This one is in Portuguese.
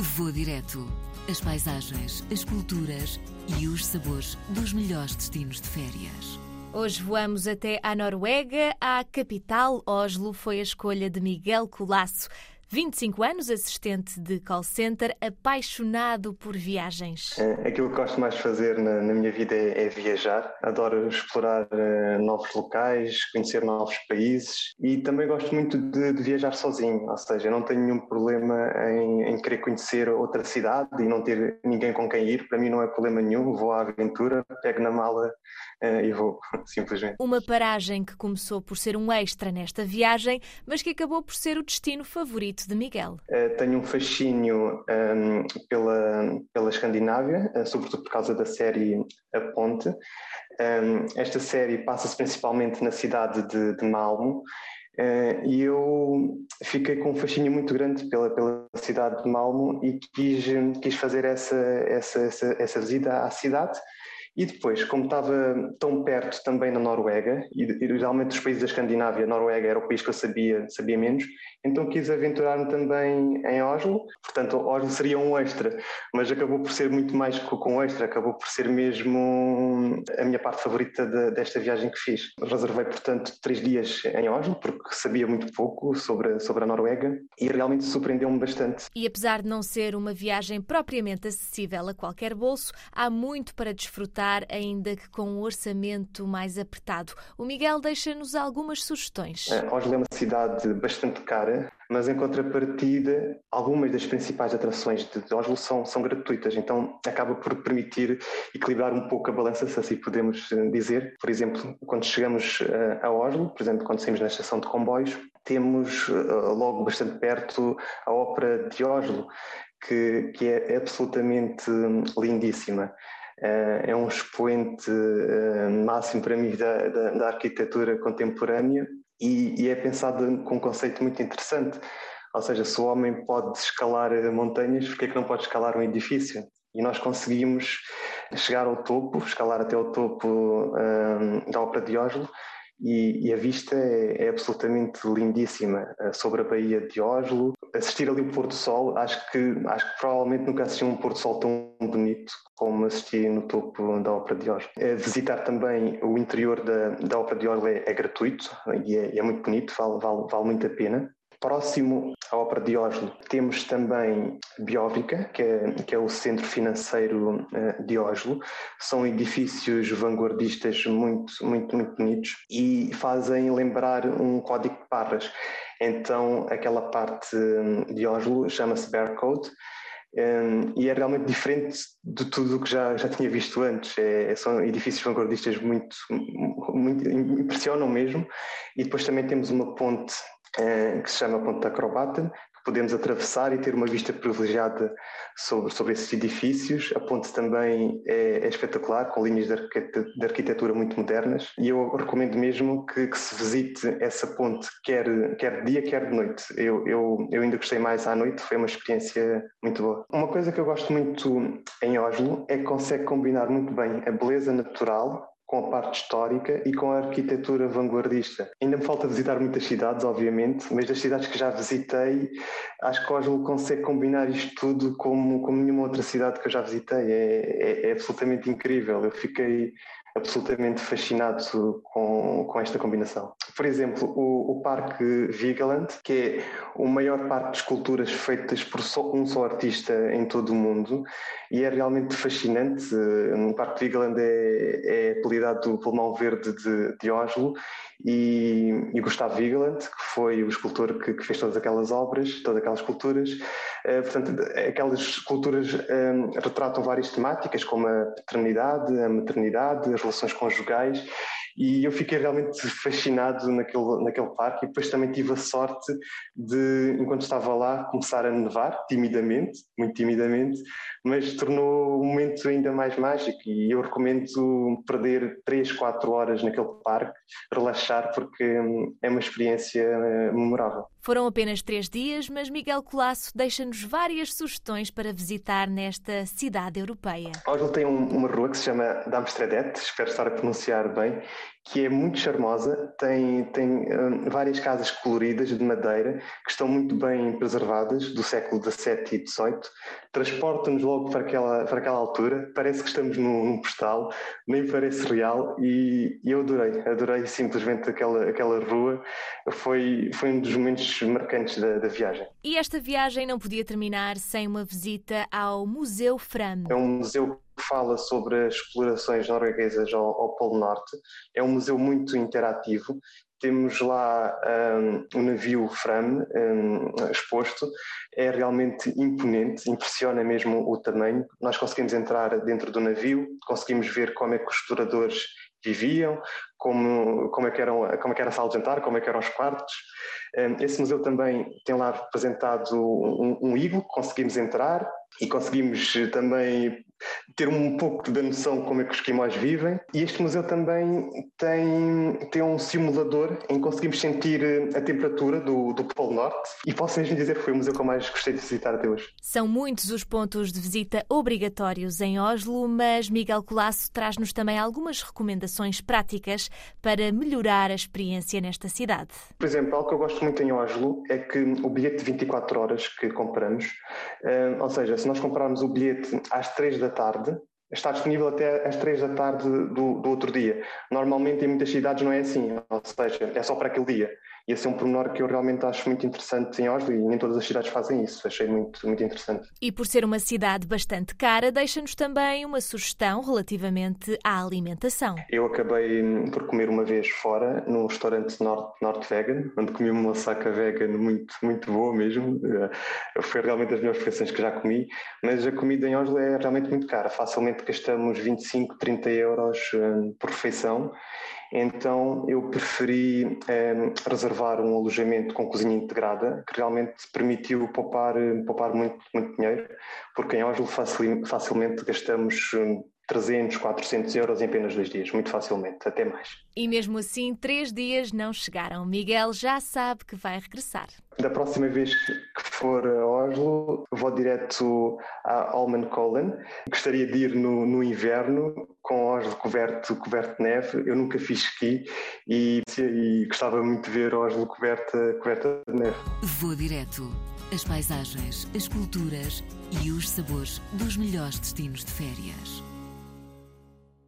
Vou direto. As paisagens, as culturas e os sabores dos melhores destinos de férias. Hoje voamos até à Noruega. A capital, Oslo, foi a escolha de Miguel Colasso. 25 anos, assistente de call center, apaixonado por viagens. É, aquilo que gosto mais de fazer na, na minha vida é, é, viajar. Adoro explorar uh, novos locais, conhecer novos países e também gosto muito de, de viajar sozinho. Ou seja, não tenho nenhum problema em, em, querer conhecer outra cidade e não ter ninguém com quem ir. Para mim não é problema nenhum. Vou à aventura, pego na mala uh, e vou, simplesmente. Uma paragem que começou por ser um extra nesta viagem, mas que acabou por ser o destino favorito de Miguel? Uh, tenho um fascínio um, ehm, pela, pela Escandinávia, uh, sobretudo por causa da série A Ponte. Um, ehm, esta série passa-se principalmente na cidade de, de Malmo. Uh, e eu fiquei com um fascínio muito grande pela, pela cidade de Malmo e quis, quis fazer essa, essa, essa, essa visita à cidade e depois, como estava tão perto também na Noruega, e, e geralmente dos países da Escandinávia, a Noruega era o país que eu sabia, sabia menos, então quis aventurar-me também em Oslo. Portanto, Oslo seria um extra, mas acabou por ser muito mais que um extra, acabou por ser mesmo a minha parte favorita de, desta viagem que fiz. Reservei, portanto, três dias em Oslo, porque sabia muito pouco sobre, sobre a Noruega e realmente surpreendeu-me bastante. E apesar de não ser uma viagem propriamente acessível a qualquer bolso, há muito para desfrutar ainda que com um orçamento mais apertado. O Miguel deixa-nos algumas sugestões. Oslo é uma cidade bastante cara, mas em contrapartida, algumas das principais atrações de Oslo são, são gratuitas, então acaba por permitir equilibrar um pouco a balança, se assim podemos eh, dizer. Por exemplo, quando chegamos eh, a Oslo, por exemplo, quando saímos na estação de comboios, temos eh, logo bastante perto a Ópera de Oslo, que, que é absolutamente hum, lindíssima. Eh, é um expoente eh, máximo para mim da, da, da arquitetura contemporânea e, e, é pensado com um conceito muito interessante. Ou seja, se o homem pode escalar montanhas, por que é que não pode escalar um edifício? E nós conseguimos chegar ao topo, escalar até ao topo um, eh, da Ópera de Oslo, e, e a vista é, é, absolutamente lindíssima sobre a Baía de Oslo. Assistir ali o pôr do sol, acho que, acho que provavelmente nunca assisti um pôr do sol tão bonito como assisti no topo da Ópera de Oslo. Visitar também o interior da, da Ópera de Oslo é, é gratuito e é, é, muito bonito, vale, vale, vale muito a pena. Próximo à Ópera de Oslo temos também Biovica, que é, que é o centro financeiro uh, de Oslo. São edifícios vanguardistas muito, muito, muito bonitos e fazem lembrar um código de barras. Então, aquela parte hum, de Oslo chama-se Barcode um, e é realmente diferente de tudo o que já, já tinha visto antes. É, são edifícios vanguardistas muito, muito impressionam mesmo. E depois também temos uma ponte que se chama Ponte Acrobata, podemos atravessar e ter uma vista privilegiada sobre, sobre esses edifícios. A ponte também é, é espetacular, com linhas de, arquitetura, de arquitetura muito modernas, e eu recomendo mesmo que, que, se visite essa ponte, quer, quer de dia, quer de noite. Eu, eu, eu ainda gostei mais à noite, foi uma experiência muito boa. Uma coisa que eu gosto muito em Oslo é que consegue combinar muito bem a beleza natural com a parte histórica e com a arquitetura vanguardista. Ainda me falta visitar muitas cidades, obviamente, mas das cidades que já visitei, acho que Oslo consegue combinar isto tudo como, como nenhuma outra cidade que eu já visitei. É, é, é absolutamente incrível. Eu fiquei absolutamente fascinado com, com esta combinação. Por exemplo, o, o Parque Vigeland, que é o maior parque de esculturas feitas por só, um só artista em todo o mundo, e é realmente fascinante. O Parque Vigeland é, é apelidado do Pulmão Verde de, de Oslo, e, e Gustavo Vigeland, que foi o escultor que, que, fez todas aquelas obras, todas aquelas esculturas. Uh, portanto, aquelas esculturas um, eh, retratam várias temáticas, como a paternidade, a maternidade, as relações conjugais, e eu fiquei realmente fascinado naquele, naquele parque e depois também tive a sorte de, enquanto estava lá, começar a nevar, timidamente, muito timidamente, mas tornou o momento ainda mais mágico e eu recomendo perder 3, 4 horas naquele parque, relaxar, porque hum, é uma experiência eh, memorável. Foram apenas três dias, mas Miguel Colasso deixa-nos várias sugestões para visitar nesta cidade europeia. Oslo tem uma rua que se chama Damstredet, espero estar a pronunciar bem, que é muito charmosa, tem, tem um, várias casas coloridas de madeira que estão muito bem preservadas, do século XVII e XVIII, transporta-nos logo para aquela, para aquela altura, parece que estamos num, num postal, nem parece real e, e, eu adorei, adorei simplesmente aquela, aquela rua, foi, foi um dos momentos marcantes da, da viagem. E esta viagem não podia terminar sem uma visita ao Museu Fram. É um museu fala sobre as explorações norueguesas ao, ao Polo Norte. É um museu muito interativo. Temos lá um, um navio Fram um, exposto, é realmente imponente, impressiona mesmo o tamanho. Nós conseguimos entrar dentro do navio, conseguimos ver como é que os exploradores viviam, como, como, é que eram, como é que era a sala de jantar, como é que eram os quartos. Hum, esse museu também tem lá representado um, um conseguimos entrar e conseguimos também ter um pouco da noção de como é que os esquimós vivem. E este museu também tem, tem um simulador em que conseguimos sentir a temperatura do, do Polo Norte. E posso mesmo dizer que foi o museu que eu mais gostei de visitar até hoje. São muitos os pontos de visita obrigatórios em Oslo, mas Miguel Colasso traz-nos também algumas recomendações práticas para melhorar a experiência nesta cidade. Por exemplo, algo que eu gosto muito em Oslo é que o bilhete de 24 horas que compramos, eh, ou seja, se nós comprarmos o bilhete às 3 da da tarde, está disponível até às 3 da tarde do, do outro dia. Normalmente em muitas cidades não é assim, ou seja, é só para aquele dia. E esse é um pormenor que eu realmente acho muito interessante em Oslo e nem todas as cidades fazem isso. Achei muito, muito interessante. E por ser uma cidade bastante cara, deixa-nos também uma sugestão relativamente à alimentação. Eu acabei por comer uma vez fora, num restaurante Norte, Norte Vegan, onde comi uma saca vegan muito, muito boa mesmo. Eh, foi realmente das melhores refeições que já comi, mas a comida em Oslo é realmente muito cara. Facilmente gastamos 25, 30 euros eh, por refeição. Então eu preferi eh, reservar um alojamento com cozinha integrada, que realmente permitiu poupar, poupar muito, muito dinheiro, porque em Oslo facilmente gastamos 300, 400 euros em apenas dois dias, muito facilmente, até mais. E mesmo assim, três dias não chegaram. Miguel já sabe que vai regressar. Da próxima vez que for a Oslo, vou direto a Holmenkollen. Gostaria de ir no, no inverno, com Oslo coberto, coberto de neve. Eu nunca fiz esqui e, e gostava muito de ver Oslo coberta, coberta de neve. Vou direto. As paisagens, as culturas e os sabores dos melhores destinos de férias.